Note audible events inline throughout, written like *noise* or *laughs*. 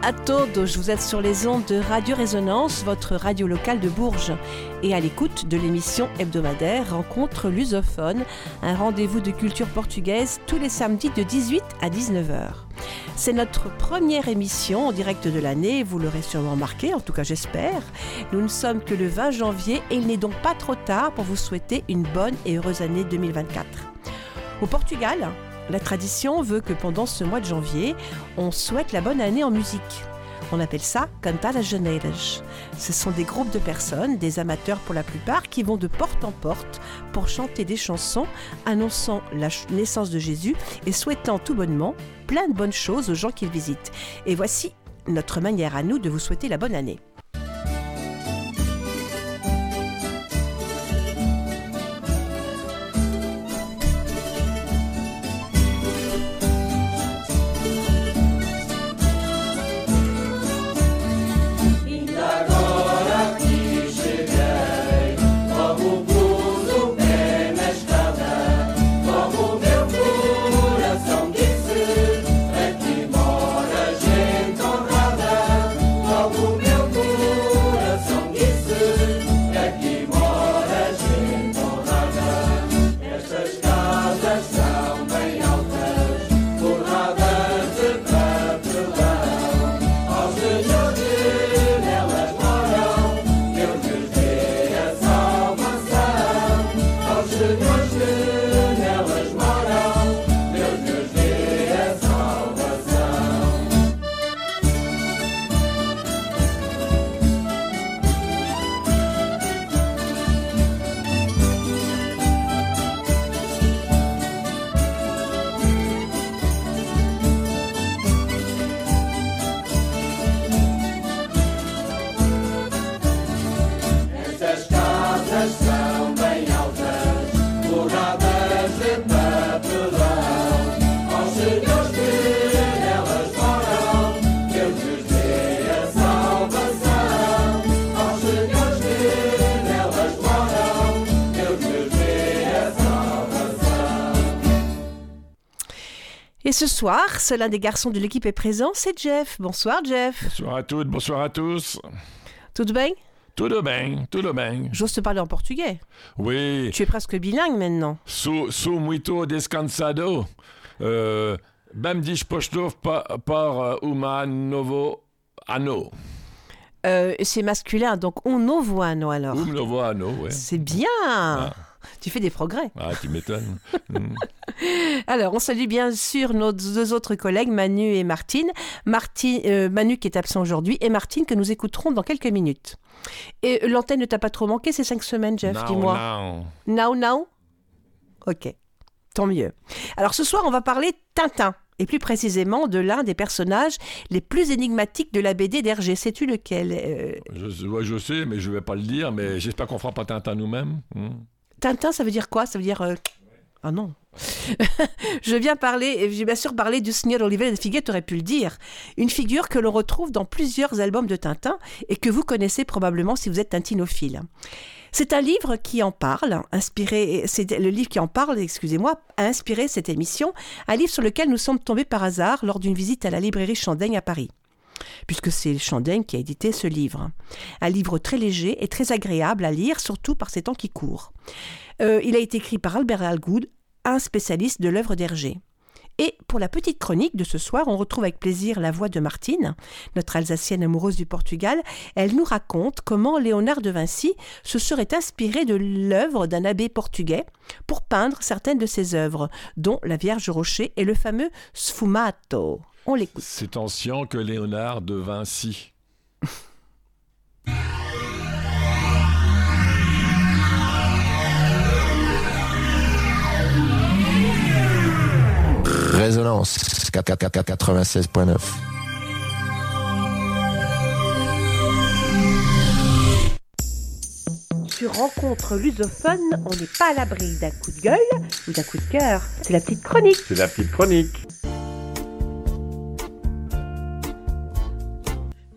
À todos, vous êtes sur les ondes de Radio Résonance, votre radio locale de Bourges, et à l'écoute de l'émission hebdomadaire Rencontre lusophone, un rendez-vous de culture portugaise tous les samedis de 18 à 19h. C'est notre première émission en direct de l'année, vous l'aurez sûrement remarqué, en tout cas j'espère. Nous ne sommes que le 20 janvier et il n'est donc pas trop tard pour vous souhaiter une bonne et heureuse année 2024. Au Portugal, la tradition veut que pendant ce mois de janvier, on souhaite la bonne année en musique. On appelle ça Cantar as Janeiras. Ce sont des groupes de personnes, des amateurs pour la plupart, qui vont de porte en porte pour chanter des chansons annonçant la naissance de Jésus et souhaitant tout bonnement plein de bonnes choses aux gens qu'ils visitent. Et voici notre manière à nous de vous souhaiter la bonne année. Ce soir, seul un des garçons de l'équipe est présent, c'est Jeff. Bonsoir Jeff. Bonsoir à toutes, bonsoir à tous. Tout bien Tout bien, tout bien. J'ose te parler en portugais. Oui. Tu es presque bilingue maintenant. Sou, sou muito descansado. Euh, bem disposto par, par uh, uma novo ano. Euh, c'est masculin, donc un novo ano alors. Um novo ano, ouais. C'est bien. Ah. Tu fais des progrès. Ah, tu m'étonnes. *laughs* Mm. Alors, on salue bien sûr nos deux autres collègues, Manu et Martine. Martine euh, Manu qui est absent aujourd'hui et Martine que nous écouterons dans quelques minutes. Et l'antenne ne t'a pas trop manqué ces cinq semaines, Jeff Dis-moi? now. Now, Ok, tant mieux. Alors ce soir, on va parler Tintin. Et plus précisément de l'un des personnages les plus énigmatiques de la BD d'Hergé. Sais-tu lequel euh, Je, sais, mais je vais pas le dire, mais j'espère qu'on fera pas Tintin nous-mêmes. Mm. Tintin, ça veut dire quoi? Ça veut dire... euh, Ah non. *laughs* je viens parler, j'ai bien sûr parlé du Seigneur Olivier de Figuet, tu aurais pu le dire. Une figure que l'on retrouve dans plusieurs albums de Tintin et que vous connaissez probablement si vous êtes tintinophile. C'est un livre qui en parle, inspiré, c'est le livre qui en parle, excusez-moi, a inspiré cette émission, un livre sur lequel nous sommes tombés par hasard lors d'une visite à la librairie Chandaigne à Paris puisque c'est Chandaigne qui a édité ce livre. Un livre très léger et très agréable à lire, surtout par ces temps qui courent. Euh, il a été écrit par Albert Algoud, un spécialiste de l'œuvre d'Hergé. Et pour la petite chronique de ce soir, on retrouve avec plaisir la voix de Martine, notre Alsacienne amoureuse du Portugal. Elle nous raconte comment Léonard de Vinci se serait inspiré de l'œuvre d'un abbé portugais pour peindre certaines de ses œuvres, dont la Vierge Rocher et le fameux Sfumato. On l'écoute. C'est ancien que Léonard de Vinci. Résonance 96.9. Sur Rencontre lusophone, on n'est pas à l'abri d'un coup de gueule ou d'un coup de cœur. C'est la petite chronique. C'est la petite chronique.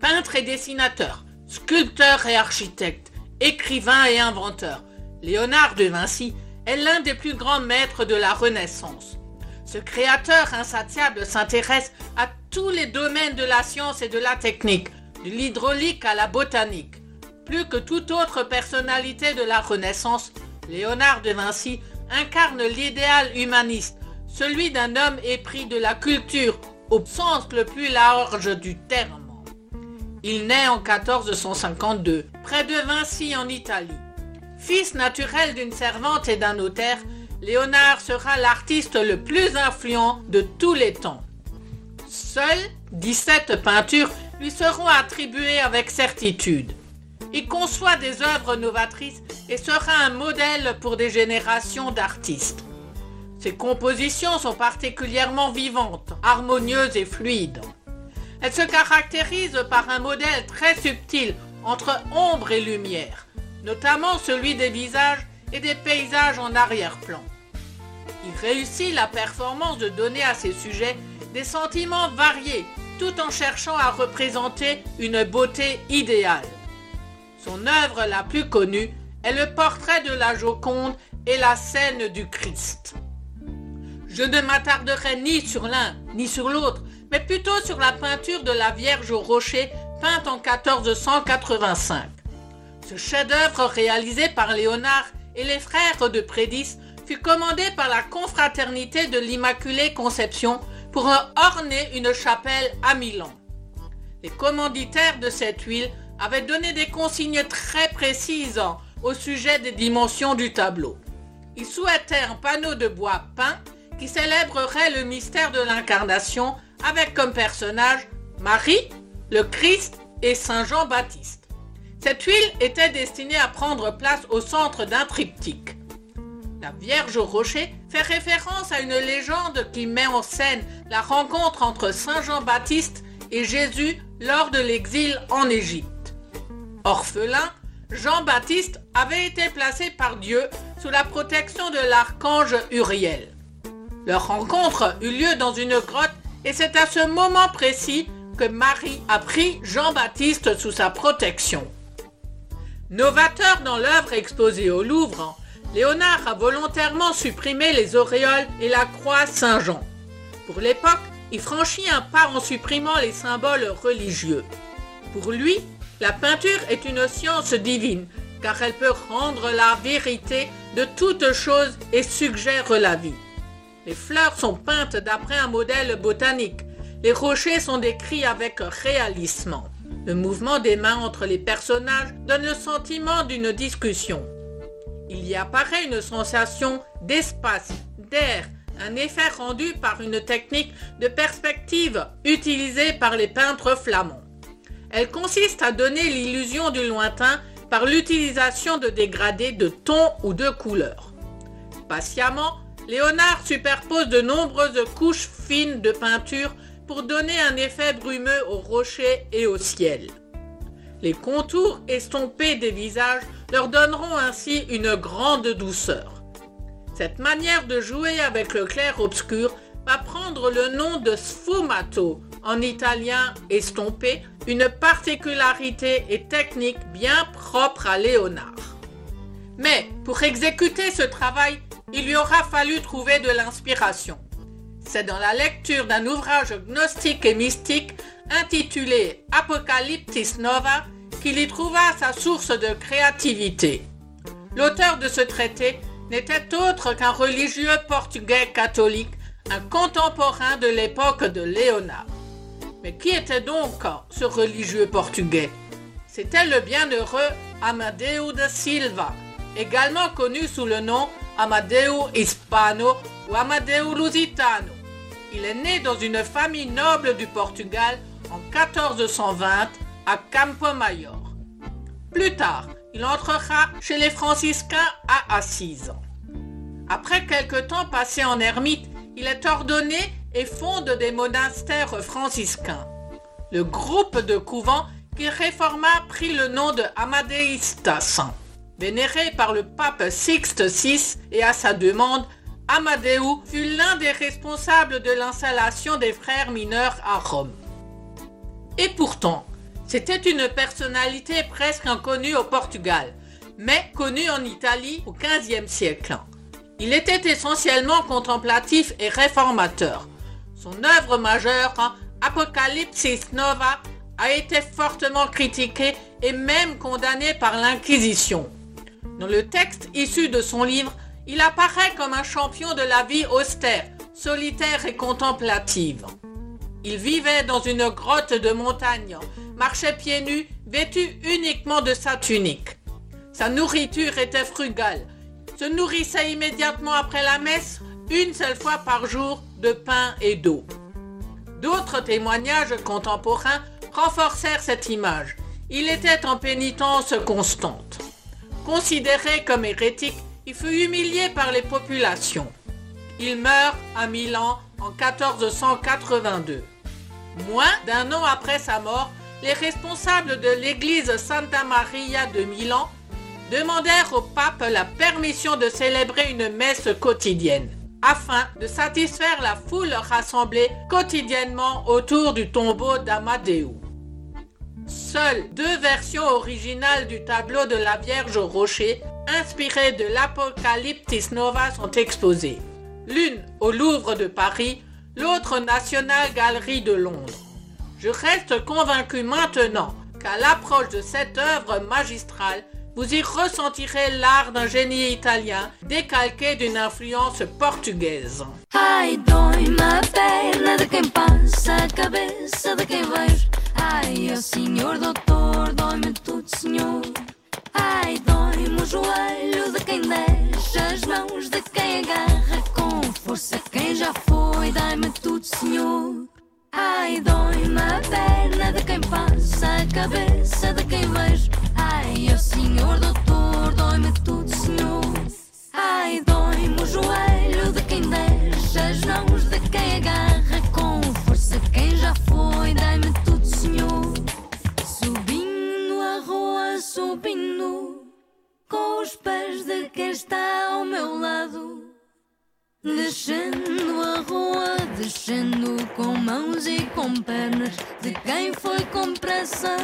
Peintre et dessinateur, sculpteur et architecte, écrivain et inventeur, Léonard de Vinci est l'un des plus grands maîtres de la Renaissance. Ce créateur insatiable s'intéresse à tous les domaines de la science et de la technique, de l'hydraulique à la botanique. Plus que toute autre personnalité de la Renaissance, Léonard de Vinci incarne l'idéal humaniste, celui d'un homme épris de la culture au sens le plus large du terme. Il naît en 1452, près de Vinci en Italie. Fils naturel d'une servante et d'un notaire, Léonard sera l'artiste le plus influent de tous les temps. Seules 17 peintures lui seront attribuées avec certitude. Il conçoit des œuvres novatrices et sera un modèle pour des générations d'artistes. Ses compositions sont particulièrement vivantes, harmonieuses et fluides. Elles se caractérisent par un modèle très subtil entre ombre et lumière, notamment celui des visages et des paysages en arrière-plan. Il réussit la performance de donner à ses sujets des sentiments variés tout en cherchant à représenter une beauté idéale. Son œuvre la plus connue est le portrait de la Joconde et la scène du Christ. Je ne m'attarderai ni sur l'un ni sur l'autre, mais plutôt sur la peinture de la Vierge au rocher peinte en 1485. Ce chef-d'œuvre réalisé par Léonard et les frères de Prédis fut commandé par la confraternité de l'Immaculée Conception pour orner une chapelle à Milan. Les commanditaires de cette huile avaient donné des consignes très précises au sujet des dimensions du tableau. Ils souhaitaient un panneau de bois peint qui célébrerait le mystère de l'incarnation avec comme personnage Marie, le Christ et Saint Jean-Baptiste. Cette huile était destinée à prendre place au centre d'un triptyque. La Vierge au rocher fait référence à une légende qui met en scène la rencontre entre Saint Jean-Baptiste et Jésus lors de l'exil en Égypte. Orphelin, Jean-Baptiste avait été placé par Dieu sous la protection de l'archange Uriel. Leur rencontre eut lieu dans une grotte et c'est à ce moment précis que Marie a pris Jean-Baptiste sous sa protection. Novateur dans l'œuvre exposée au Louvre, Léonard a volontairement supprimé les auréoles et la croix Saint-Jean. Pour l'époque, il franchit un pas en supprimant les symboles religieux. Pour lui, la peinture est une science divine, car elle peut rendre la vérité de toute chose et suggère la vie. Les fleurs sont peintes d'après un modèle botanique. Les rochers sont décrits avec réalisme. Le mouvement des mains entre les personnages donne le sentiment d'une discussion. Il y apparaît une sensation d'espace, d'air, un effet rendu par une technique de perspective utilisée par les peintres flamands. Elle consiste à donner l'illusion du lointain par l'utilisation de dégradés de tons ou de couleurs. Patiemment, Léonard superpose de nombreuses couches fines de peinture pour donner un effet brumeux aux rochers et au ciel. Les contours estompés des visages leur donneront ainsi une grande douceur. Cette manière de jouer avec le clair-obscur va prendre le nom de sfumato, en italien estompé, une particularité et technique bien propre à Léonard. Mais pour exécuter ce travail, il lui aura fallu trouver de l'inspiration. C'est dans la lecture d'un ouvrage gnostique et mystique intitulé Apocalyptis Nova qu'il y trouva sa source de créativité. L'auteur de ce traité n'était autre qu'un religieux portugais catholique, un contemporain de l'époque de Léonard. Mais qui était donc ce religieux portugais? C'était le bienheureux Amadeu de Silva, également connu sous le nom Amadeu Hispano ou Amadeu Lusitano. Il est né dans une famille noble du Portugal en 1420 à Campo Maior. Plus tard, il entrera chez les franciscains à Assise. Après quelque temps passé en ermite, il est ordonné et fonde des monastères franciscains. Le groupe de couvents qu'il réforma prit le nom de Amadéistas. Vénéré par le pape Sixte VI et à sa demande, Amadeu fut l'un des responsables de l'installation des frères mineurs à Rome. Et pourtant, c'était une personnalité presque inconnue au Portugal, mais connue en Italie au XVe siècle. Il était essentiellement contemplatif et réformateur. Son œuvre majeure, Apocalypsis Nova, a été fortement critiquée et même condamnée par l'Inquisition. Dans le texte issu de son livre, il apparaît comme un champion de la vie austère, solitaire et contemplative. Il vivait dans une grotte de montagne, marchait pieds nus, vêtu uniquement de sa tunique. Sa nourriture était frugale, se nourrissait immédiatement après la messe, une seule fois par jour, de pain et d'eau. D'autres témoignages contemporains renforcèrent cette image. Il était en pénitence constante. Considéré comme hérétique, il fut humilié par les populations. Il meurt à Milan en 1482. Moins d'un an après sa mort, les responsables de l'église Santa Maria de Milan demandèrent au pape la permission de célébrer une messe quotidienne afin de satisfaire la foule rassemblée quotidiennement autour du tombeau d'Amadeo. Seules deux versions originales du tableau de la Vierge au rocher, inspiré de l'Apocalyptis Nova, sont exposées. L'une au Louvre de Paris, l'autre au National Gallery de Londres. Je reste convaincu maintenant qu'à l'approche de cette œuvre magistrale, vous y ressentirez l'art d'un génie italien décalqué d'une influence portugaise. Força quem já foi. Dai-me tudo, senhor. Ai, dói-me a perna de quem passa, a cabeça de quem vejo. Ai, ó senhor doutor, dói-me tudo, senhor. Ai, dói-me o joelho de quem deixa as mãos de quem agarra com força quem já foi. Dai-me tudo, senhor. Subindo a rua, subindo com os pés de quem está ao meu lado. Descendo a rua, descendo com mãos e com pernas de quem foi com pressa.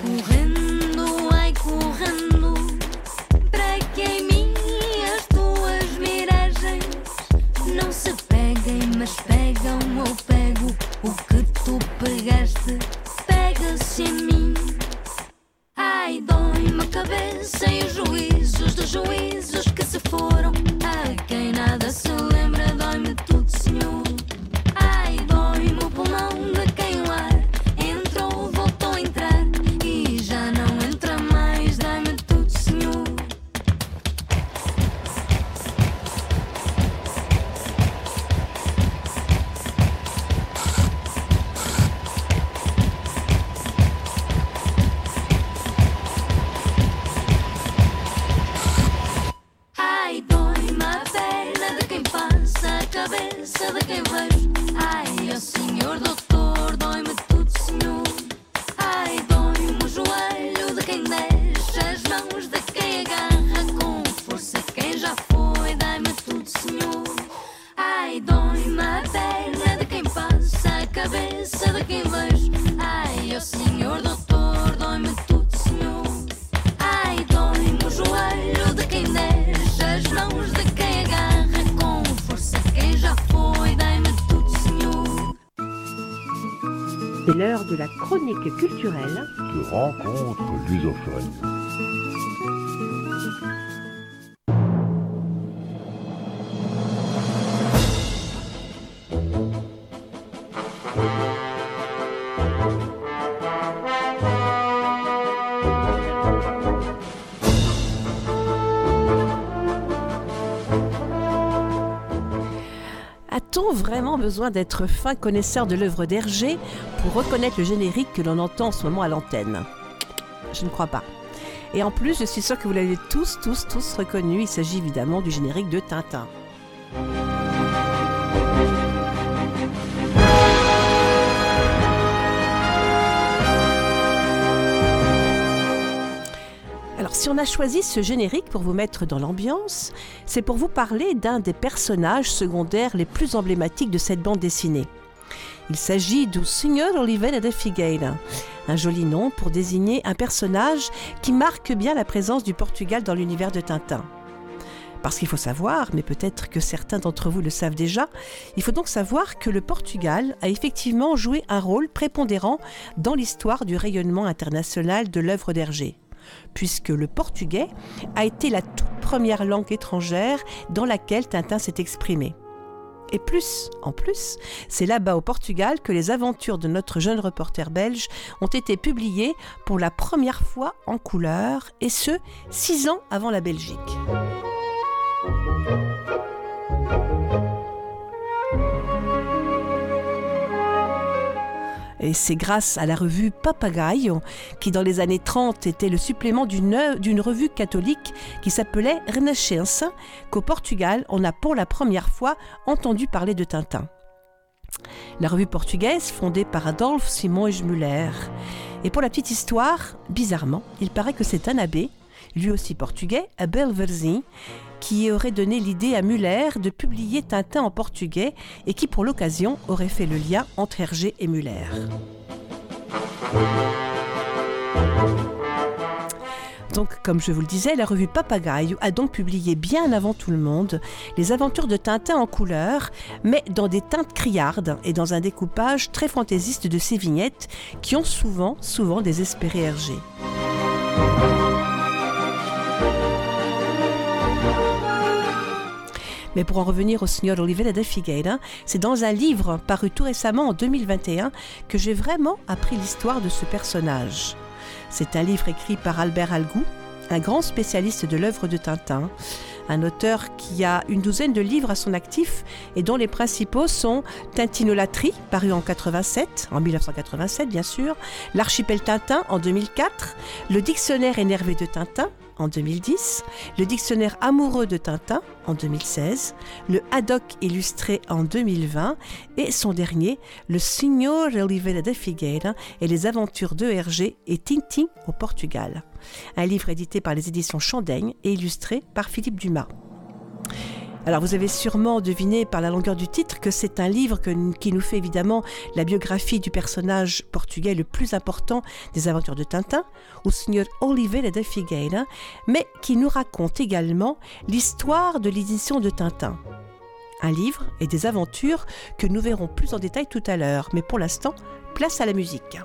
Correndo, ai correndo, para que em mim as tuas miragens não se peguem, mas pegam ou pego o que tu pegaste, pega-se em mim. Ai, dói-me a cabeça e os juízos dos juízos que se foram. A chronique culturelle. de rencontres lusophones. A-t-on vraiment besoin d'être fin connaisseur de l'œuvre d'Hergé reconnaître le générique que l'on entend en ce moment à l'antenne Je ne crois pas. Et en plus, je suis sûre que vous l'avez tous, tous, tous reconnu. Il s'agit évidemment du générique de Tintin. Alors, si on a choisi ce générique pour vous mettre dans l'ambiance, c'est pour vous parler d'un des personnages secondaires les plus emblématiques de cette bande dessinée. Il s'agit du Sr. Oliveira de Figueira, un joli nom pour désigner un personnage qui marque bien la présence du Portugal dans l'univers de Tintin. Parce qu'il faut savoir, mais peut-être que certains d'entre vous le savent déjà, il faut donc savoir que le Portugal a effectivement joué un rôle prépondérant dans l'histoire du rayonnement international de l'œuvre d'Hergé puisque le portugais a été la toute première langue étrangère dans laquelle Tintin s'est exprimé. Et plus, en plus, c'est là-bas au Portugal que les aventures de notre jeune reporter belge ont été publiées pour la première fois en couleur, et ce, six ans avant la Belgique. Et c'est grâce à la revue Papagaio, qui dans les années 30 était le supplément d'une revue catholique qui s'appelait Renaissance, qu'au Portugal, on a pour la première fois entendu parler de Tintin. La revue portugaise fondée par Adolphe Simões Muller. Et pour la petite histoire, bizarrement, il paraît que c'est un abbé, lui aussi portugais, Abel Verzi, qui aurait donné l'idée à Muller de publier Tintin en portugais et qui, pour l'occasion, aurait fait le lien entre Hergé et Muller. Donc, comme je vous le disais, la revue Papagaio a donc publié bien avant tout le monde les aventures de Tintin en couleur, mais dans des teintes criardes et dans un découpage très fantaisiste de ces vignettes qui ont souvent, souvent désespéré Hergé. Mais pour en revenir au Signor Oliveira de Figueira, c'est dans un livre paru tout récemment en 2021 que j'ai vraiment appris l'histoire de ce personnage. C'est un livre écrit par Albert Algou, un grand spécialiste de l'œuvre de Tintin, un auteur qui a une douzaine de livres à son actif et dont les principaux sont Tintinolatrie, paru en 87, en 1987 bien sûr, L'archipel Tintin en 2004, Le dictionnaire énervé de Tintin en 2010, le dictionnaire amoureux de Tintin en 2016, le Haddock illustré en 2020 et son dernier, le Signor Oliveira de Figueira et les aventures de Hergé et Tintin au Portugal. Un livre édité par les éditions Chandaigne et illustré par Philippe Dumas. Alors vous avez sûrement deviné par la longueur du titre que c'est un livre qui nous fait évidemment la biographie du personnage portugais le plus important des aventures de Tintin, au Sr. Oliveira de Figueira, mais qui nous raconte également l'histoire de l'édition de Tintin. Un livre et des aventures que nous verrons plus en détail tout à l'heure, mais pour l'instant, place à la musique.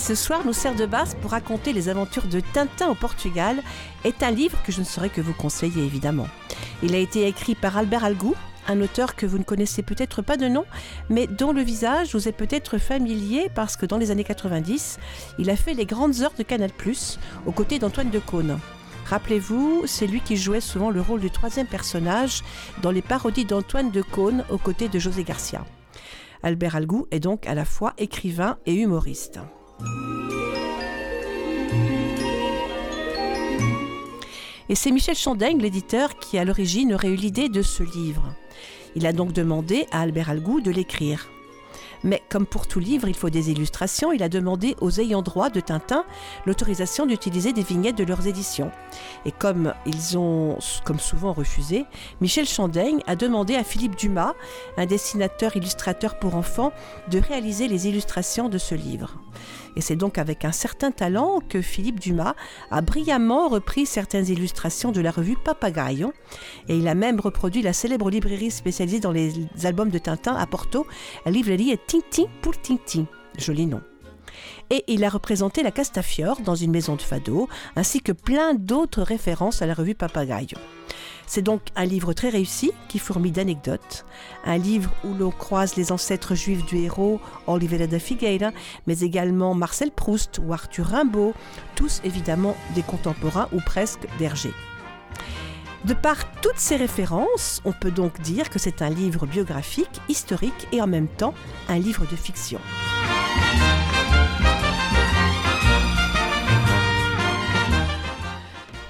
Ce soir nous sert de base pour raconter les aventures de Tintin au Portugal est un livre que je ne saurais que vous conseiller évidemment. Il a été écrit par Albert Algou, un auteur que vous ne connaissez peut-être pas de nom, mais dont le visage vous est peut-être familier parce que dans les années 90, il a fait les grandes heures de Canal+, aux côtés d'Antoine Decaune. Rappelez-vous, c'est lui qui jouait souvent le rôle du troisième personnage dans les parodies d'Antoine Decaune aux côtés de José Garcia. Albert Algou est donc à la fois écrivain et humoriste. Et c'est Michel Chandaigne, l'éditeur, qui à l'origine aurait eu l'idée de ce livre. Il a donc demandé à Albert Algou de l'écrire. Mais comme pour tout livre, il faut des illustrations, il a demandé aux ayants droit de Tintin l'autorisation d'utiliser des vignettes de leurs éditions. Et comme ils ont, comme souvent, refusé, Michel Chandaigne a demandé à Philippe Dumas, un dessinateur illustrateur pour enfants, de réaliser les illustrations de ce livre. Et c'est donc avec un certain talent que Philippe Dumas a brillamment repris certaines illustrations de la revue Papagayo. Et il a même reproduit la célèbre librairie spécialisée dans les albums de Tintin à Porto, la librairie Tintin pour Tintin. Joli nom et il a représenté la Castafiore dans une maison de fado, ainsi que plein d'autres références à la revue Papagayo. C'est donc un livre très réussi qui fourmille d'anecdotes, un livre où l'on croise les ancêtres juifs du héros Oliveira da Figueira, mais également Marcel Proust ou Arthur Rimbaud, tous évidemment des contemporains ou presque d'Hergé. De par toutes ces références, on peut donc dire que c'est un livre biographique, historique et en même temps un livre de fiction.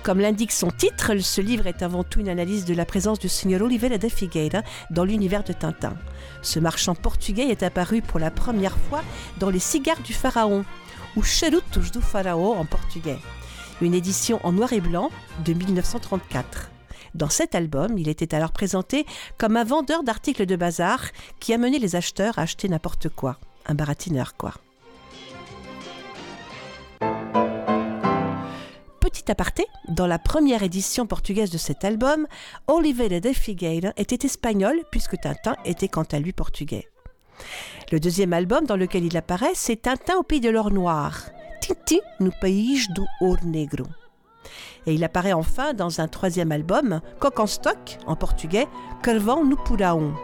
Comme l'indique son titre, ce livre est avant tout une analyse de la présence du Seigneur Oliveira de Figueira dans l'univers de Tintin. Ce marchand portugais est apparu pour la première fois dans Les Cigares du Pharaon, ou Charutos do Pharaon en portugais, une édition en noir et blanc de 1934. Dans cet album, il était alors présenté comme un vendeur d'articles de bazar qui amenait les acheteurs à acheter n'importe quoi. Un baratineur, quoi. Petit aparté, dans la première édition portugaise de cet album, Oliveira de Figueira était espagnol puisque Tintin était quant à lui portugais. Le deuxième album dans lequel il apparaît, c'est Tintin au pays de l'or noir, Tintin no país do ouro negro. Et il apparaît enfin dans un troisième album, Coq en stock, en portugais, no Puraon.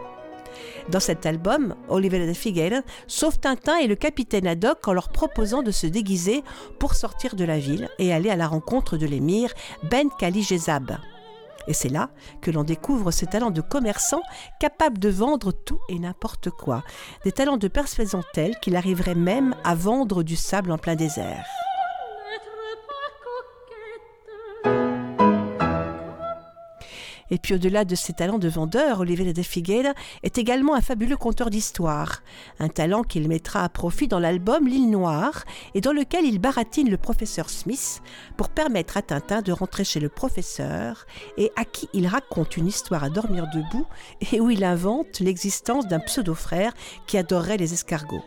Dans cet album, Oliveira de Figueira sauve Tintin et le capitaine Haddock en leur proposant de se déguiser pour sortir de la ville et aller à la rencontre de l'émir Ben Kali Jezab. Et c'est là que l'on découvre ses talents de commerçant capable de vendre tout et n'importe quoi. Des talents de persuasion tels qu'il arriverait même à vendre du sable en plein désert. Et puis au-delà de ses talents de vendeur, Oliveira de Figueira est également un fabuleux conteur d'histoire, un talent qu'il mettra à profit dans l'album L'île Noire et dans lequel il baratine le professeur Smith pour permettre à Tintin de rentrer chez le professeur et à qui il raconte une histoire à dormir debout et où il invente l'existence d'un pseudo-frère qui adorerait les escargots.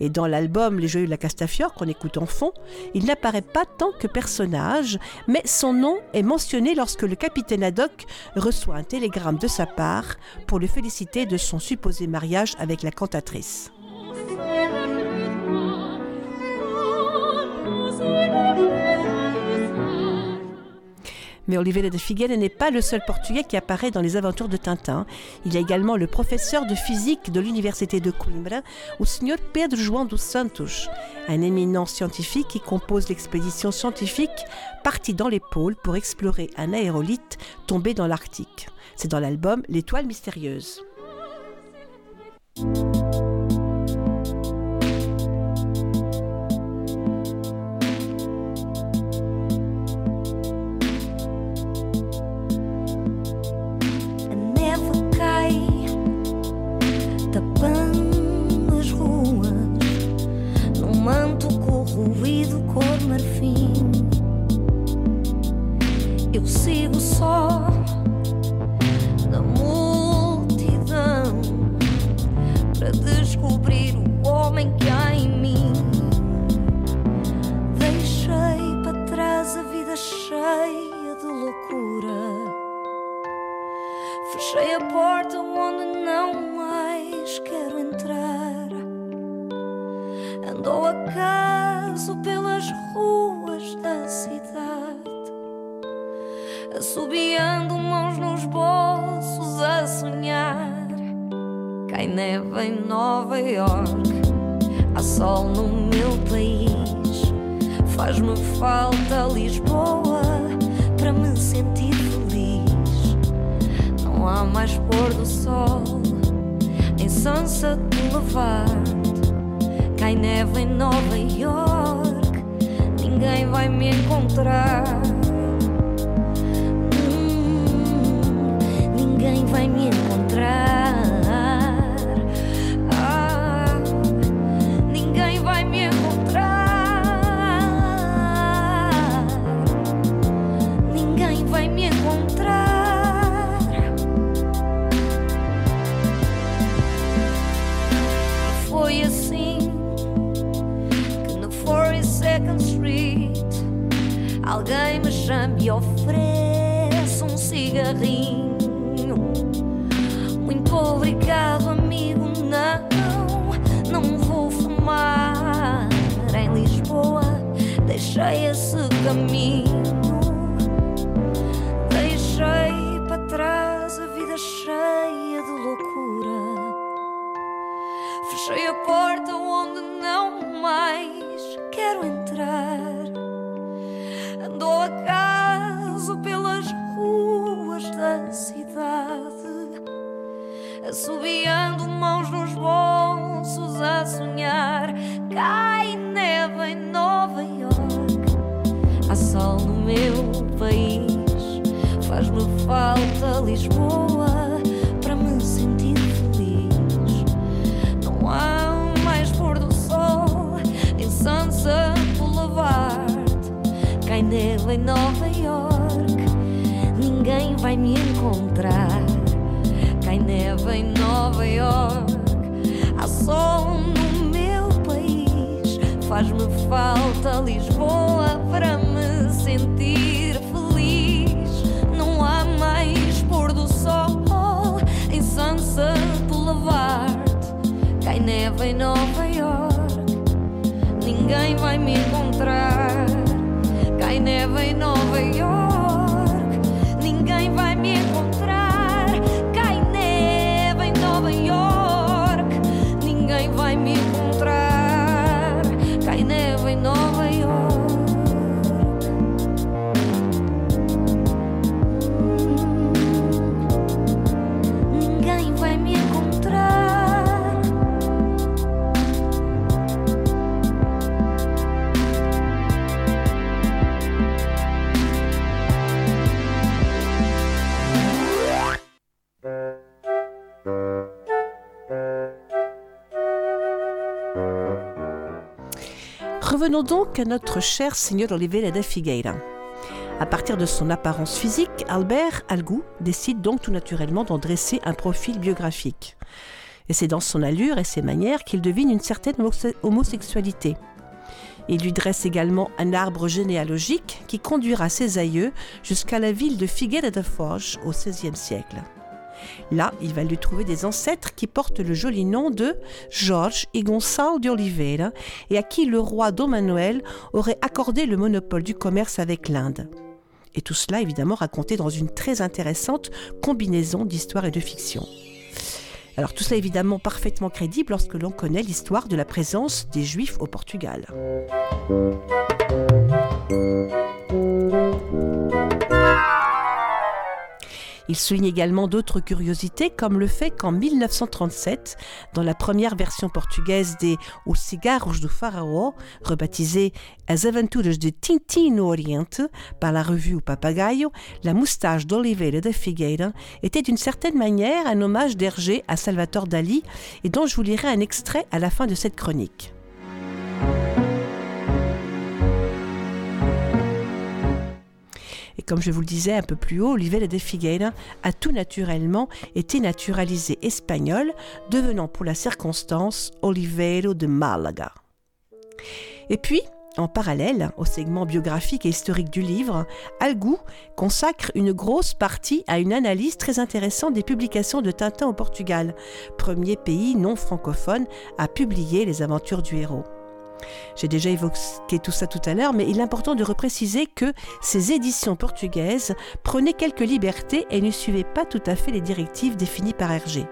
Et dans l'album Les Joyeux de la Castafiore qu'on écoute en fond, il n'apparaît pas tant que personnage, mais son nom est mentionné lorsque le capitaine Haddock reçoit un télégramme de sa part pour le féliciter de son supposé mariage avec la cantatrice. Mais Oliveira de Figueira n'est pas le seul portugais qui apparaît dans les aventures de Tintin. Il y a également le professeur de physique de l'université de Coimbra, le Sr. Pedro João dos Santos, un éminent scientifique qui compose l'expédition scientifique partie dans les pôles pour explorer un aérolithe tombé dans l'Arctique. C'est dans l'album L'étoile mystérieuse. só na multidão para descobrir o homem que há em mim. Deixei para trás a vida cheia de loucura. Fechei a porta onde não mais quero entrar. Andou acaso pelas ruas da cidade assobiando mãos nos bolsos a sonhar. Cai neve em Nova York, há sol no meu país. Faz-me falta Lisboa para me sentir feliz. Não há mais pôr do sol em Sunset Boulevard. Cai neve em Nova York, ninguém vai me encontrar. Ninguém vai me encontrar. Obrigado, amigo. Não, não vou fumar em Lisboa. Deixei esse caminho. Deixei para trás a vida cheia de loucura. Fechei a porta onde não mais quero entrar. Assobiando mãos nos bolsos a sonhar. Cai neve em Nova York, há sol no meu país. Faz-me falta Lisboa para me sentir feliz. Não há mais pôr do sol em Sunset Boulevard. Cai neve em Nova York, ninguém vai me encontrar. Falta Lisboa para me sentir feliz. Não há mais pôr do sol em Sunset Boulevard. Cai neve em Nova York, ninguém vai me encontrar. Cai neve em Nova York, Revenons donc à notre cher Seigneur Oliveira da Figueira. À partir de son apparence physique, Albert Algou décide donc tout naturellement d'en dresser un profil biographique. Et c'est dans son allure et ses manières qu'il devine une certaine homose- homosexualité. Il lui dresse également un arbre généalogique qui conduira ses aïeux jusqu'à la ville de Figueira da Foz au XVIe siècle. Là, il va lui trouver des ancêtres qui portent le joli nom de Jorge y Gonçalo de Oliveira et à qui le roi Dom Manuel aurait accordé le monopole du commerce avec l'Inde. Et tout cela évidemment raconté dans une très intéressante combinaison d'histoire et de fiction. Alors tout cela évidemment parfaitement crédible lorsque l'on connaît l'histoire de la présence des Juifs au Portugal. Il souligne également d'autres curiosités, comme le fait qu'en 1937, dans la première version portugaise des Os Cigarros do Faraó, rebaptisée As Aventuras de Tintin no Oriente par la revue Papagaio, la moustache d'Oliveira da Figueira était d'une certaine manière un hommage d'Hergé à Salvatore Dali et dont je vous lirai un extrait à la fin de cette chronique. Et comme je vous le disais un peu plus haut, Oliveira de Figueira a tout naturellement été naturalisé espagnol, devenant pour la circonstance Oliveiro de Málaga. Et puis, en parallèle au segment biographique et historique du livre, Algou consacre une grosse partie à une analyse très intéressante des publications de Tintin au Portugal, premier pays non francophone à publier les aventures du héros. J'ai déjà évoqué tout ça tout à l'heure, mais il est important de repréciser que ces éditions portugaises prenaient quelques libertés et ne suivaient pas tout à fait les directives définies par Hergé,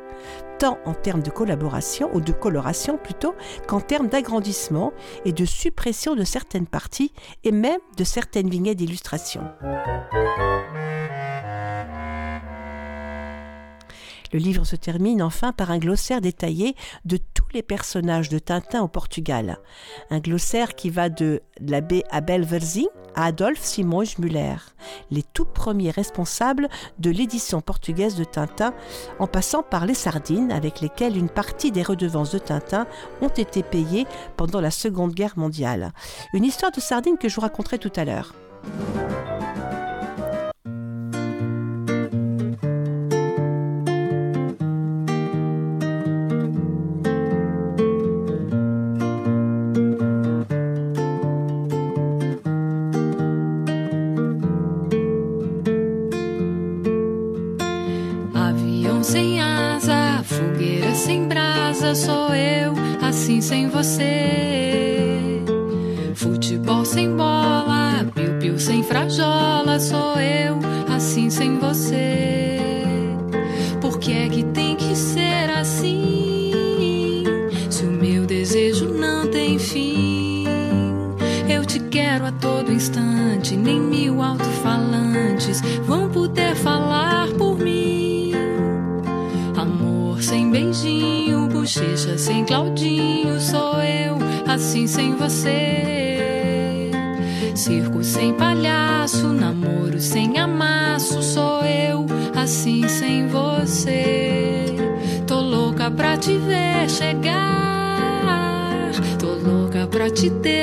tant en termes de collaboration, ou de coloration plutôt, qu'en termes d'agrandissement et de suppression de certaines parties et même de certaines vignettes d'illustration. Le livre se termine enfin par un glossaire détaillé de tous les personnages de Tintin au Portugal. Un glossaire qui va de l'abbé Abel Verzin à Adolphe Simões Muller, les tout premiers responsables de l'édition portugaise de Tintin, en passant par les sardines avec lesquelles une partie des redevances de Tintin ont été payées pendant la Seconde Guerre mondiale. Une histoire de sardines que je vous raconterai tout à l'heure. Te ter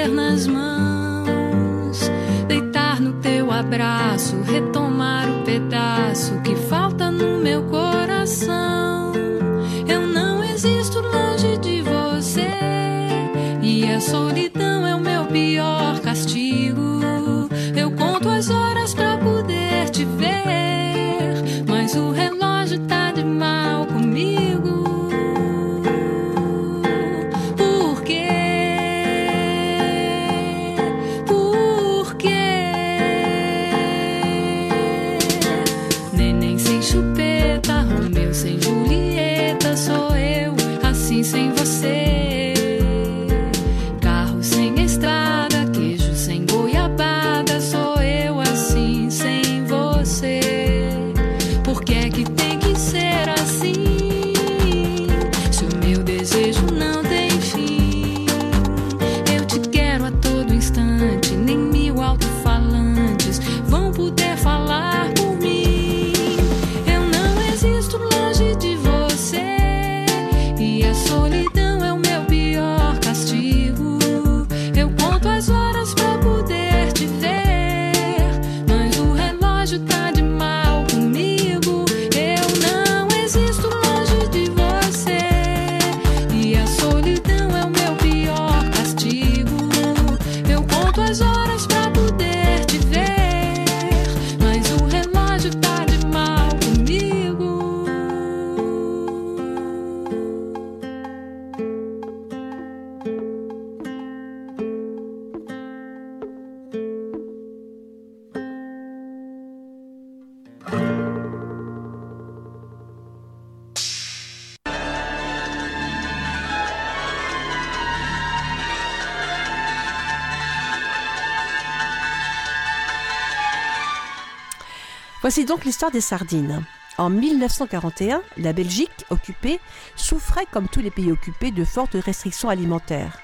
Voici donc l'histoire des sardines. En 1941, la Belgique, occupée, souffrait, comme tous les pays occupés, de fortes restrictions alimentaires.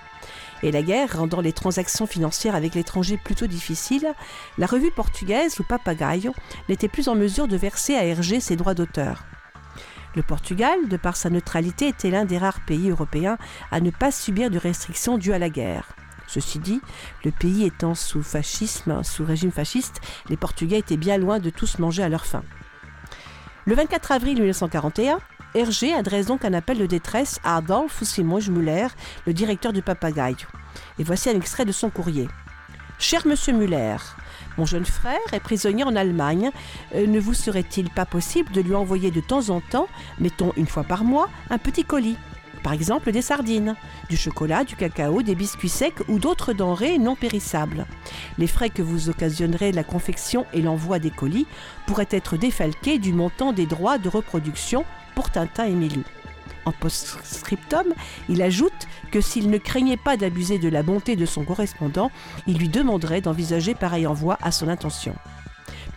Et la guerre rendant les transactions financières avec l'étranger plutôt difficiles, la revue portugaise, ou Papagaio, n'était plus en mesure de verser à Hergé ses droits d'auteur. Le Portugal, de par sa neutralité, était l'un des rares pays européens à ne pas subir de restrictions dues à la guerre. Ceci dit, le pays étant sous fascisme, sous régime fasciste, les Portugais étaient bien loin de tous manger à leur faim. Le 24 avril 1941, Hergé adresse donc un appel de détresse à Adolphe Simões Muller, le directeur du Papagaio. Et voici un extrait de son courrier. Cher Monsieur Muller, mon jeune frère est prisonnier en Allemagne. Euh, ne vous serait-il pas possible de lui envoyer de temps en temps, mettons une fois par mois, un petit colis? Par exemple des sardines, du chocolat, du cacao, des biscuits secs ou d'autres denrées non périssables. Les frais que vous occasionnerez la confection et l'envoi des colis pourraient être défalqués du montant des droits de reproduction pour Tintin et Milou. En post-scriptum, il ajoute que s'il ne craignait pas d'abuser de la bonté de son correspondant, il lui demanderait d'envisager pareil envoi à son intention.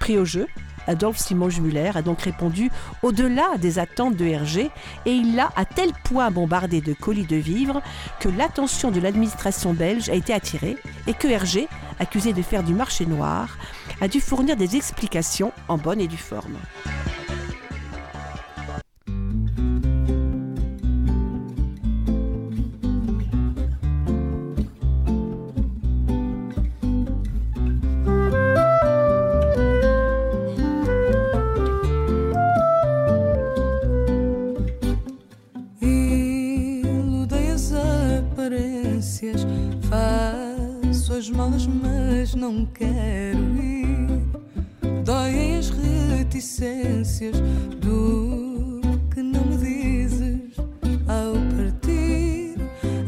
Pris au jeu, Adolphe Simon Muller a donc répondu au-delà des attentes de Hergé et il l'a à tel point bombardé de colis de vivres que l'attention de l'administration belge a été attirée et que Hergé, accusé de faire du marché noir, a dû fournir des explications en bonne et due forme. As malas, mas não quero ir. Doem as reticências do que não me dizes ao partir.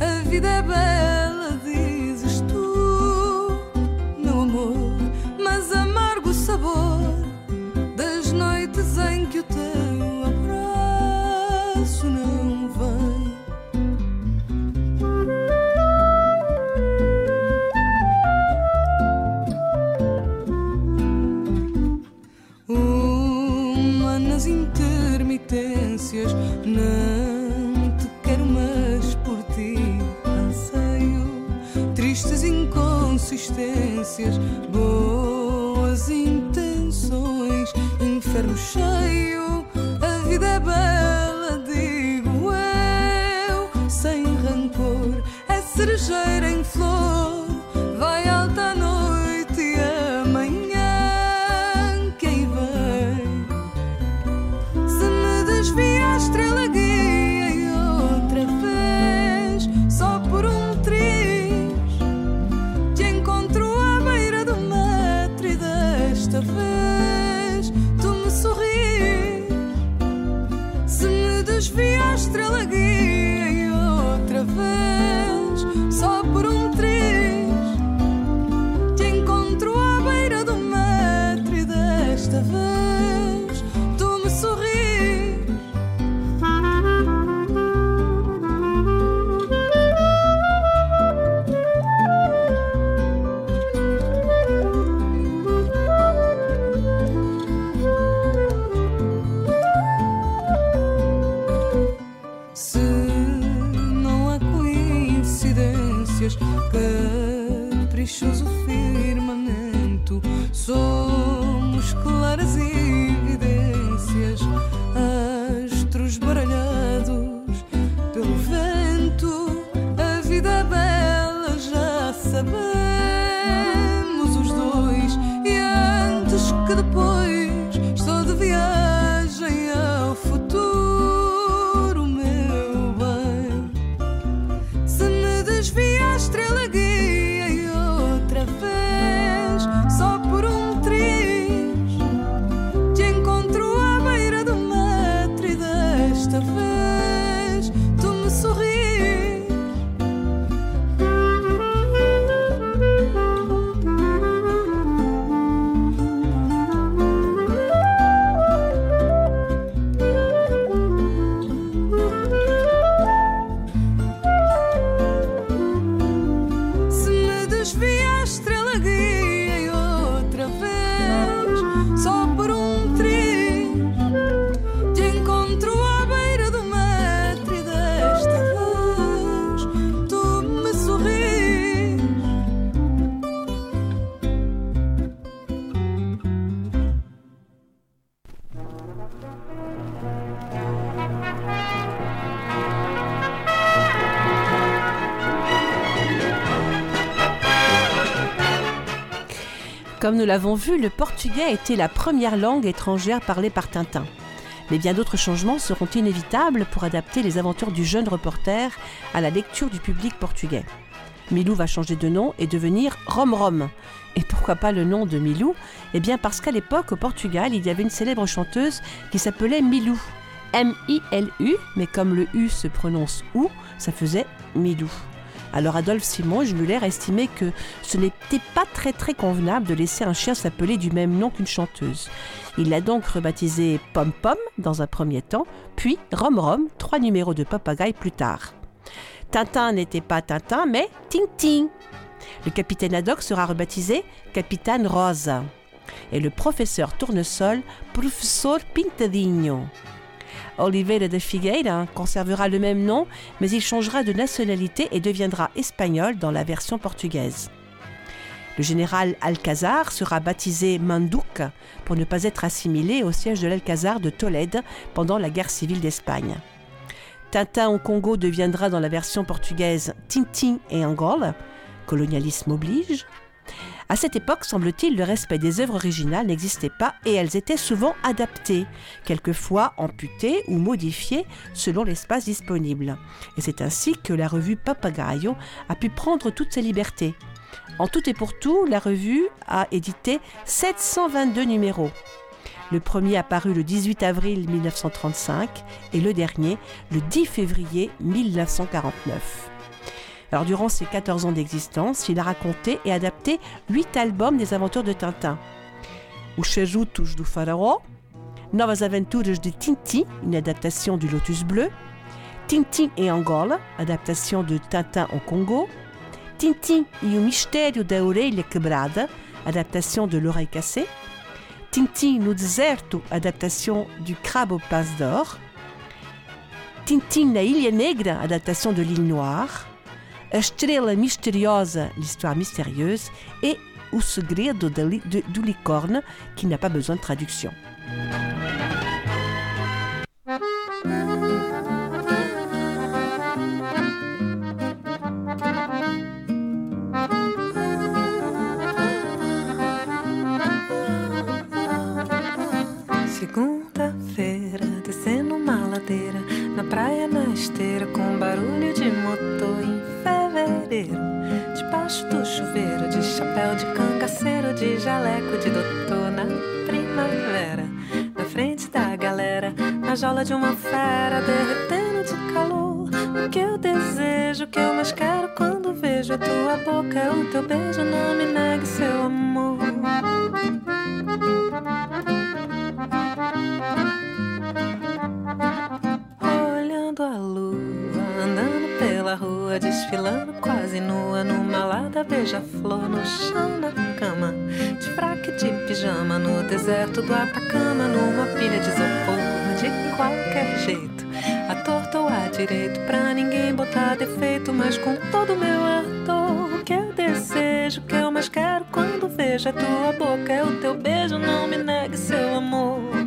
A vida é bela, Comme nous l'avons vu, le portugais a été la première langue étrangère parlée par Tintin. Mais bien d'autres changements seront inévitables pour adapter les aventures du jeune reporter à la lecture du public portugais. Milou va changer de nom et devenir Rom Rom. Et pourquoi pas le nom de Milou? Eh bien parce qu'à l'époque, au Portugal, il y avait une célèbre chanteuse qui s'appelait Milou. M-I-L-U, mais comme le U se prononce OU, ça faisait Milou. Alors Adolphe Simon Muller estimait que ce n'était pas très très convenable de laisser un chien s'appeler du même nom qu'une chanteuse. Il l'a donc rebaptisé Pom Pom dans un premier temps, puis Rom Rom, trois numéros de papagaille plus tard. Tintin n'était pas Tintin, mais Ting Ting. Le capitaine Haddock sera rebaptisé Capitaine Rosa. Et le professeur Tournesol, Professor Pintadinho. Oliveira de Figueira conservera le même nom, mais il changera de nationalité et deviendra espagnol dans la version portugaise. Le général Alcazar sera baptisé Manduc pour ne pas être assimilé au siège de l'Alcazar de Tolède pendant la guerre civile d'Espagne. Tintin au Congo deviendra dans la version portugaise Tintin et Angola, colonialisme oblige. À cette époque, semble-t-il, le respect des œuvres originales n'existait pas et elles étaient souvent adaptées, quelquefois amputées ou modifiées selon l'espace disponible. Et c'est ainsi que la revue Papagayo a pu prendre toutes ses libertés. En tout et pour tout, la revue a édité 722 numéros. Le premier apparu le 18 avril 1935 et le dernier le 10 février 1949. Alors, durant ses 14 ans d'existence, il a raconté et adapté 8 albums des aventures de Tintin. O Chejutos do Faraó, Novas Aventuras de Tintin, une adaptation du Lotus Bleu, Tintin et Angola, adaptation de Tintin au Congo, Tintin e o Mistério da Orelha Quebrada, adaptation de L'Oreille Cassée, Tintin no Deserto, adaptation du Crabe aux Pinces d'Or, Tintin na Ilha Negra, adaptation de L'île Noire, A Estrela Misteriosa, l'histoire mystérieuse, et O Segredo de- do Licorne, qui n'a pas besoin de traduction. Segunda-feira, descendo uma ladeira, na praia, na esteira, com barulho de motor fevereiro. Debaixo do chuveiro, de chapéu de cangaceiro, de jaleco de doutor na primavera. Na frente da galera, na jola de uma fera, derretendo de calor. O que eu desejo, o que eu mais quero quando vejo a tua boca, o teu beijo, não me negue seu amor. Pela rua, desfilando quase nua, numa lada beija-flor no chão da cama, de fraque de pijama no deserto do Atacama, numa pilha de isopor, de qualquer jeito, à torta ou à direito, pra ninguém botar defeito, mas com todo meu ardor, o que eu desejo, o que eu mais quero quando vejo a tua boca, é o teu beijo, não me negue seu amor.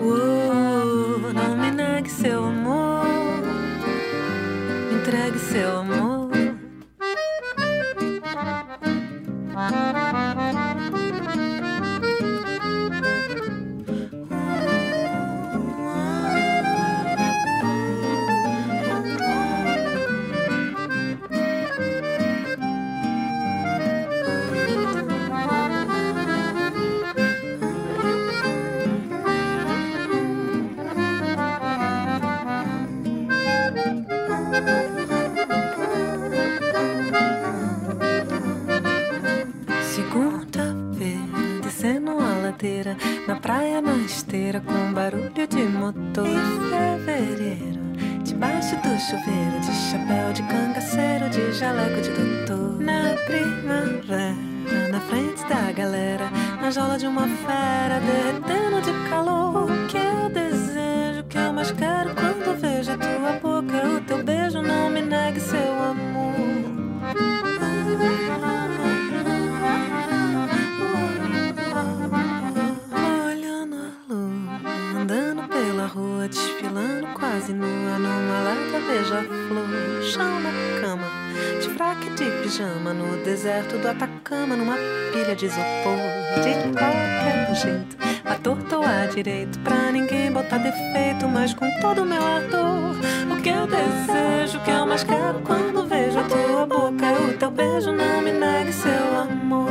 Uou, não me negue seu amor, entregue seu amor. Na praia, na esteira, com barulho de motor. Em fevereiro, debaixo do chuveiro, de chapéu de cangaceiro, de jaleco de doutor. Na primavera, na frente da galera, na jola de uma fera, derretendo de calor. O que eu desejo, o que eu mais quero rua, desfilando quase nua, numa lata beija-flor, chão na cama, de fraque de pijama, no deserto do Atacama, numa pilha de isopor, de qualquer jeito, à torta ou à direito, pra ninguém botar defeito, mas com todo o meu ardor, o que eu desejo, o que eu mais quero quando vejo a tua boca, é o teu beijo, não me negue seu amor.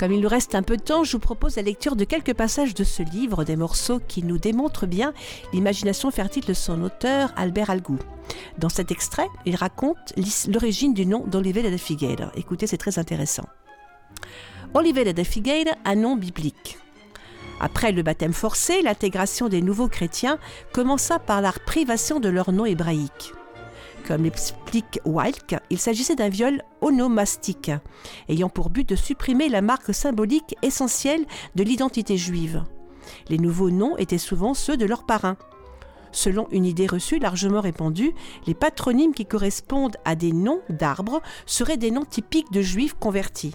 Comme il nous reste un peu de temps, je vous propose la lecture de quelques passages de ce livre, des morceaux qui nous démontrent bien l'imagination fertile de son auteur, Albert Algou. Dans cet extrait, il raconte l'origine du nom d'Oliveira de Figueira. Écoutez, c'est très intéressant. Oliveira de Figueira, un nom biblique. Après le baptême forcé, l'intégration des nouveaux chrétiens commença par la privation de leur nom hébraïque. Comme l'explique Wilke, il s'agissait d'un viol onomastique, ayant pour but de supprimer la marque symbolique essentielle de l'identité juive. Les nouveaux noms étaient souvent ceux de leurs parrains. Selon une idée reçue largement répandue, les patronymes qui correspondent à des noms d'arbres seraient des noms typiques de juifs convertis.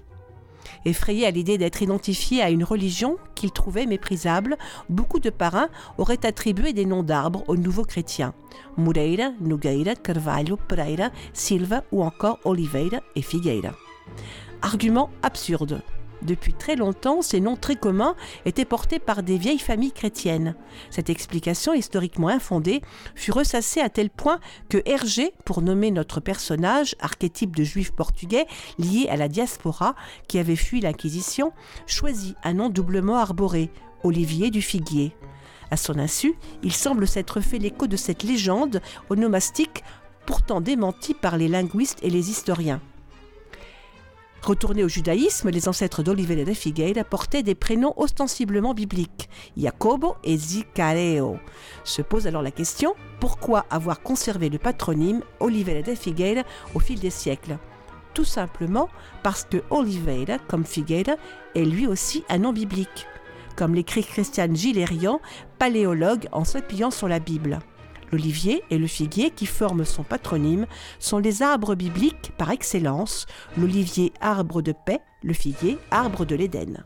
Effrayés à l'idée d'être identifiés à une religion qu'ils trouvaient méprisable, beaucoup de parrains auraient attribué des noms d'arbres aux nouveaux chrétiens. Moreira, Nogueira, Carvalho, Pereira, Silva ou encore Oliveira et Figueira. Argument absurde. Depuis très longtemps, ces noms très communs étaient portés par des vieilles familles chrétiennes. Cette explication historiquement infondée fut ressassée à tel point que Hergé, pour nommer notre personnage, archétype de juif portugais lié à la diaspora qui avait fui l'Inquisition, choisit un nom doublement arboré, Olivier du Figuier. À son insu, il semble s'être fait l'écho de cette légende onomastique pourtant démentie par les linguistes et les historiens. Retournés au judaïsme, les ancêtres d'Oliveira de Figueira portaient des prénoms ostensiblement bibliques, Jacobo et Zicareo. Se pose alors la question, pourquoi avoir conservé le patronyme Oliveira de Figueira au fil des siècles? Tout simplement parce que Oliveira, comme Figueira, est lui aussi un nom biblique, comme l'écrit Christiane Gilérian, paléologue en s'appuyant sur la Bible. L'olivier et le figuier qui forment son patronyme sont les arbres bibliques par excellence, l'olivier arbre de paix, le figuier arbre de l'Éden.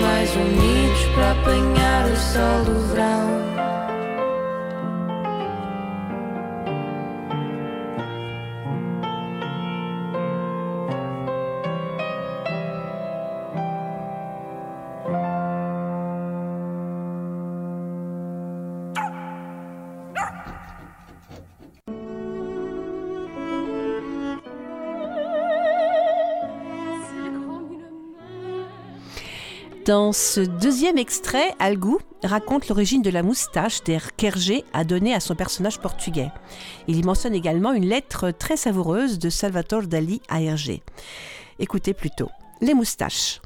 Mais unidos para apanhar o sol do verão. Dans ce deuxième extrait, Algou raconte l'origine de la moustache qu'Hergé a donnée à son personnage portugais. Il y mentionne également une lettre très savoureuse de Salvatore Dali à Hergé. Écoutez plutôt. Les moustaches.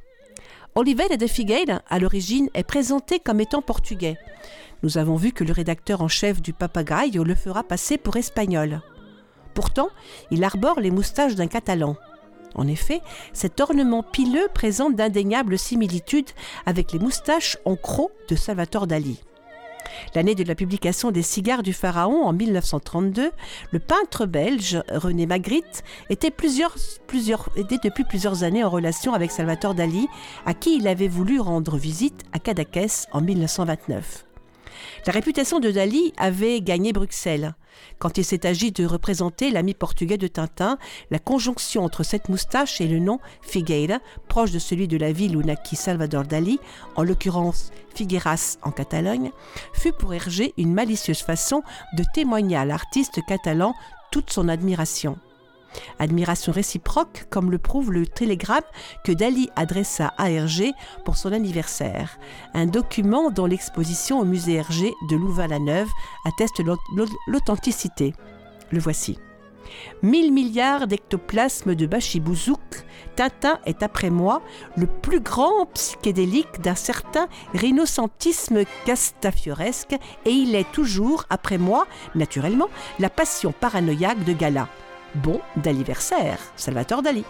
Oliveira de Figueira, à l'origine, est présenté comme étant portugais. Nous avons vu que le rédacteur en chef du Papagayo le fera passer pour espagnol. Pourtant, il arbore les moustaches d'un catalan. En effet, cet ornement pileux présente d'indéniables similitudes avec les moustaches en croc de Salvatore Dali. L'année de la publication des Cigares du Pharaon en 1932, le peintre belge René Magritte était, depuis plusieurs années en relation avec Salvatore Dali, à qui il avait voulu rendre visite à Cadaqués en 1929. La réputation de Dali avait gagné Bruxelles. Quand il s'est agi de représenter l'ami portugais de Tintin, la conjonction entre cette moustache et le nom Figueira, proche de celui de la ville où naquit Salvador Dali, en l'occurrence Figueras en Catalogne, fut pour Hergé une malicieuse façon de témoigner à l'artiste catalan toute son admiration. Admiration réciproque, comme le prouve le télégramme que Dali adressa à Hergé pour son anniversaire. Un document dont l'exposition au musée Hergé de Louvain-la-Neuve atteste l'authenticité. Le voici. Mille milliards d'ectoplasmes de Bachibouzouk, Tintin est après moi le plus grand psychédélique d'un certain rhinocentisme castafioresque et il est toujours, après moi, naturellement, la passion paranoïaque de Gala. Bon d'anniversaire, Salvatore Dali.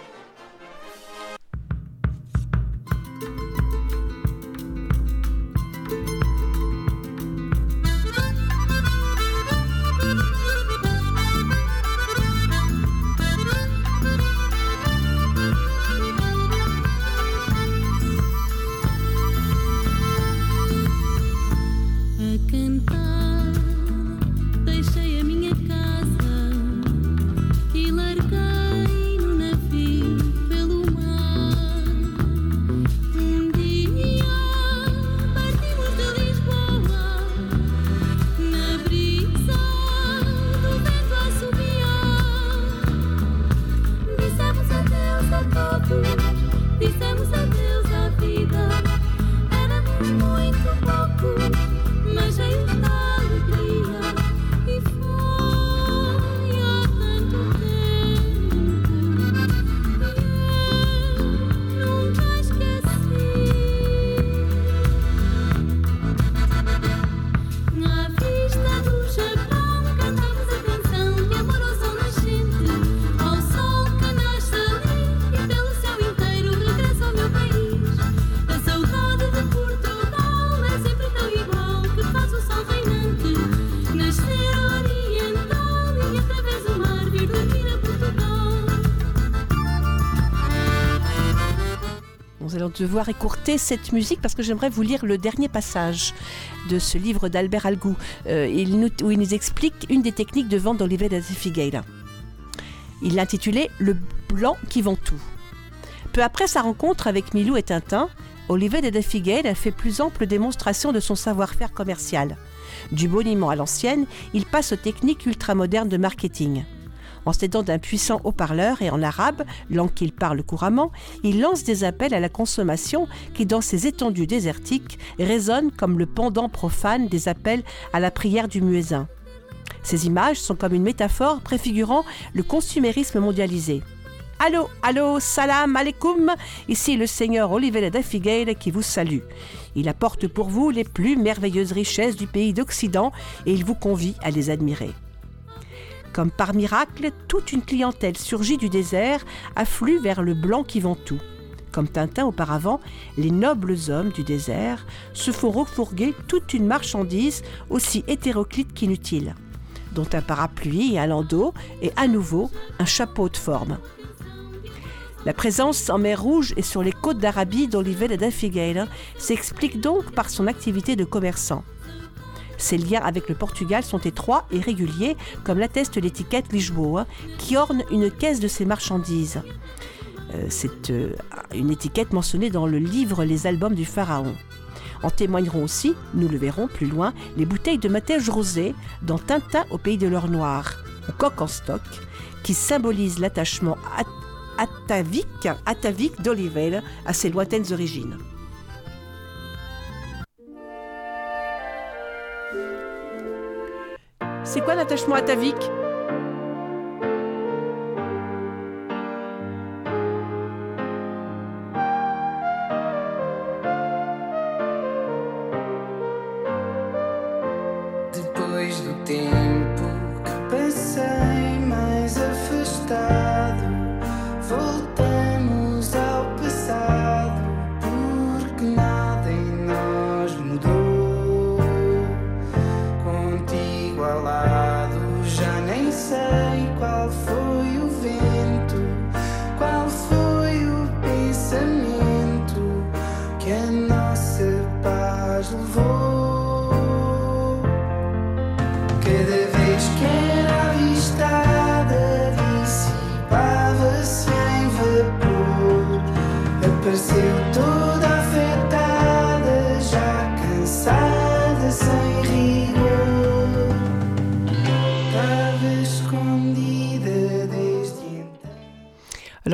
Devoir écourter cette musique parce que j'aimerais vous lire le dernier passage de ce livre d'Albert Algou, euh, où il nous explique une des techniques de vente d'Oliveira de Figueira. Il l'a intitulé Le blanc qui vend tout. Peu après sa rencontre avec Milou et Tintin, Oliveira de Figueira fait plus ample démonstration de son savoir-faire commercial. Du boniment à l'ancienne, il passe aux techniques ultramodernes de marketing. En s'aidant d'un puissant haut-parleur et en arabe, langue qu'il parle couramment, il lance des appels à la consommation qui, dans ces étendues désertiques, résonnent comme le pendant profane des appels à la prière du muezzin. Ces images sont comme une métaphore préfigurant le consumérisme mondialisé. Allô, allô, salam alaikum, ici le seigneur Oliveira da Figueira qui vous salue. Il apporte pour vous les plus merveilleuses richesses du pays d'Occident et il vous convie à les admirer. Comme par miracle, toute une clientèle surgit du désert afflue vers le blanc qui vend tout. Comme Tintin auparavant, les nobles hommes du désert se font refourguer toute une marchandise aussi hétéroclite qu'inutile, dont un parapluie et un landau et à nouveau un chapeau de forme. La présence en mer Rouge et sur les côtes d'Arabie d'Oliveira da Figueira s'explique donc par son activité de commerçant. Ses liens avec le Portugal sont étroits et réguliers, comme l'atteste l'étiquette Lisboa, qui orne une caisse de ses marchandises. Euh, C'est euh, une étiquette mentionnée dans le livre Les albums du Pharaon. En témoigneront aussi, nous le verrons plus loin, les bouteilles de Matège rosé dans Tintin au pays de l'or noir, ou coq en stock, qui symbolise l'attachement at- atavique, atavique à ses lointaines origines. C'est quoi un attachement atavique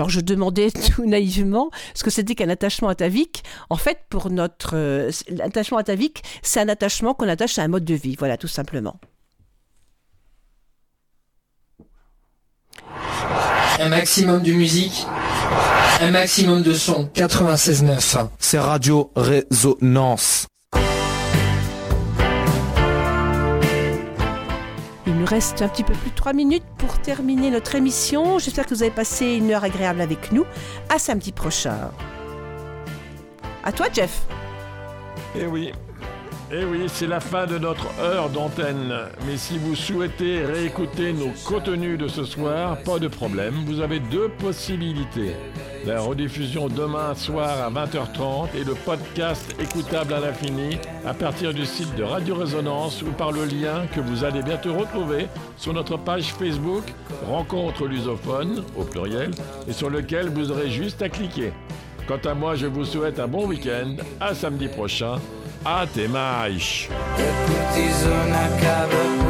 Alors je demandais *laughs* tout naïvement ce que c'était qu'un attachement atavique. En fait, pour notre euh, l'attachement atavique, c'est un attachement qu'on attache à un mode de vie. Voilà, tout simplement. Un maximum de musique, un maximum de son. 96.9, c'est Radio Résonance. Reste un petit peu plus de 3 minutes pour terminer notre émission. J'espère que vous avez passé une heure agréable avec nous. À samedi prochain. À toi, Jeff. Eh oui, eh oui, c'est la fin de notre heure d'antenne. Mais si vous souhaitez réécouter nos contenus de ce soir, pas de problème. Vous avez deux possibilités. La rediffusion demain soir à 20h30 et le podcast écoutable à l'infini à partir du site de Radio Résonance ou par le lien que vous allez bientôt retrouver sur notre page Facebook Rencontre lusophone au pluriel et sur lequel vous aurez juste à cliquer. Quant à moi, je vous souhaite un bon week-end. À samedi prochain. Até mais. A